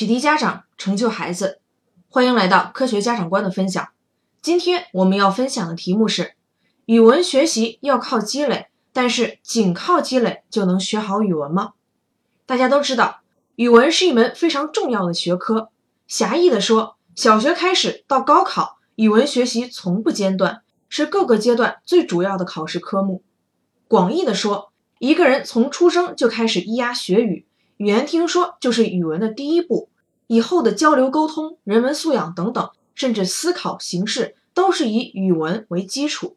启迪家长，成就孩子，欢迎来到科学家长观的分享。今天我们要分享的题目是：语文学习要靠积累，但是仅靠积累就能学好语文吗？大家都知道，语文是一门非常重要的学科。狭义的说，小学开始到高考，语文学习从不间断，是各个阶段最主要的考试科目。广义的说，一个人从出生就开始咿呀学语，语言听说就是语文的第一步。以后的交流沟通、人文素养等等，甚至思考形式，都是以语文为基础。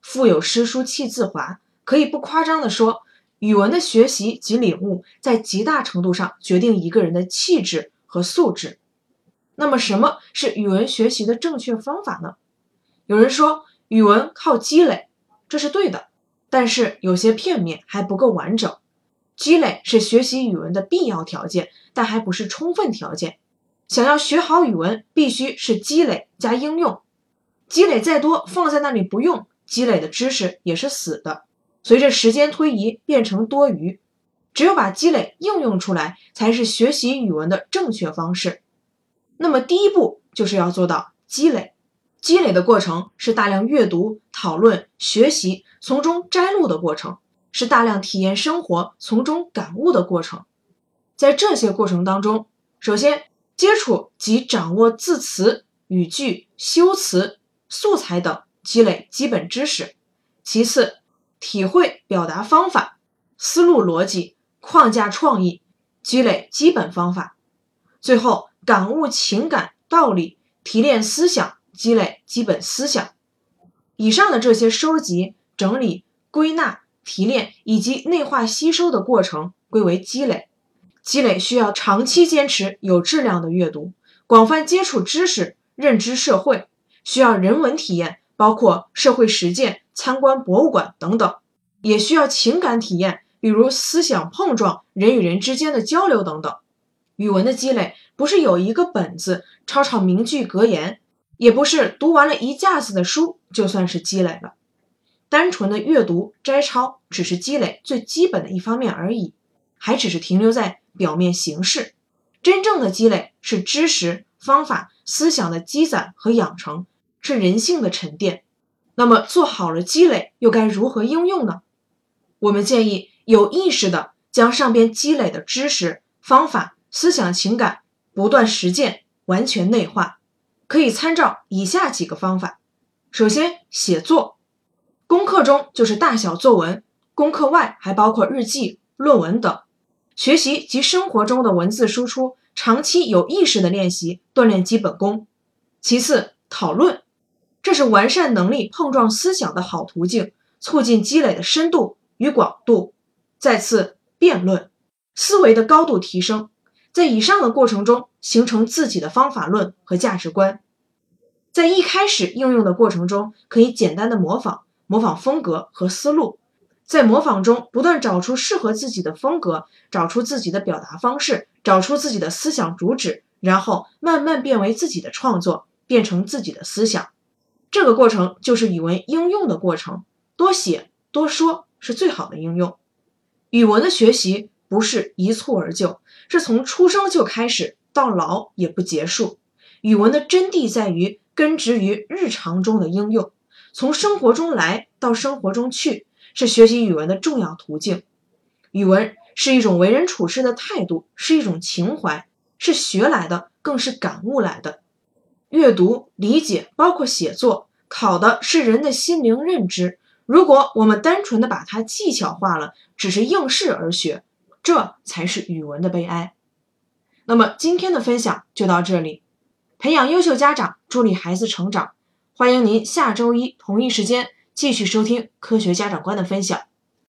腹有诗书气自华，可以不夸张地说，语文的学习及领悟，在极大程度上决定一个人的气质和素质。那么，什么是语文学习的正确方法呢？有人说，语文靠积累，这是对的，但是有些片面，还不够完整。积累是学习语文的必要条件，但还不是充分条件。想要学好语文，必须是积累加应用。积累再多，放在那里不用，积累的知识也是死的，随着时间推移变成多余。只有把积累应用出来，才是学习语文的正确方式。那么第一步就是要做到积累。积累的过程是大量阅读、讨论、学习，从中摘录的过程。是大量体验生活、从中感悟的过程。在这些过程当中，首先接触及掌握字词、语句、修辞、素材等，积累基本知识；其次，体会表达方法、思路逻辑、框架创意，积累基本方法；最后，感悟情感道理，提炼思想，积累基本思想。以上的这些收集、整理、归纳。提炼以及内化吸收的过程归为积累，积累需要长期坚持有质量的阅读，广泛接触知识，认知社会，需要人文体验，包括社会实践、参观博物馆等等，也需要情感体验，比如思想碰撞、人与人之间的交流等等。语文的积累不是有一个本子抄抄名句格言，也不是读完了一架子的书就算是积累了。单纯的阅读摘抄只是积累最基本的一方面而已，还只是停留在表面形式。真正的积累是知识、方法、思想的积攒和养成，是人性的沉淀。那么做好了积累，又该如何应用呢？我们建议有意识的将上边积累的知识、方法、思想、情感不断实践，完全内化。可以参照以下几个方法：首先，写作。功课中就是大小作文，功课外还包括日记、论文等。学习及生活中的文字输出，长期有意识的练习，锻炼基本功。其次，讨论，这是完善能力、碰撞思想的好途径，促进积累的深度与广度。再次，辩论，思维的高度提升，在以上的过程中形成自己的方法论和价值观。在一开始应用的过程中，可以简单的模仿。模仿风格和思路，在模仿中不断找出适合自己的风格，找出自己的表达方式，找出自己的思想主旨，然后慢慢变为自己的创作，变成自己的思想。这个过程就是语文应用的过程。多写多说是最好的应用。语文的学习不是一蹴而就，是从出生就开始，到老也不结束。语文的真谛在于根植于日常中的应用。从生活中来到生活中去，是学习语文的重要途径。语文是一种为人处事的态度，是一种情怀，是学来的，更是感悟来的。阅读、理解，包括写作，考的是人的心灵认知。如果我们单纯的把它技巧化了，只是应试而学，这才是语文的悲哀。那么今天的分享就到这里，培养优秀家长，助力孩子成长。欢迎您下周一同一时间继续收听科学家长观的分享。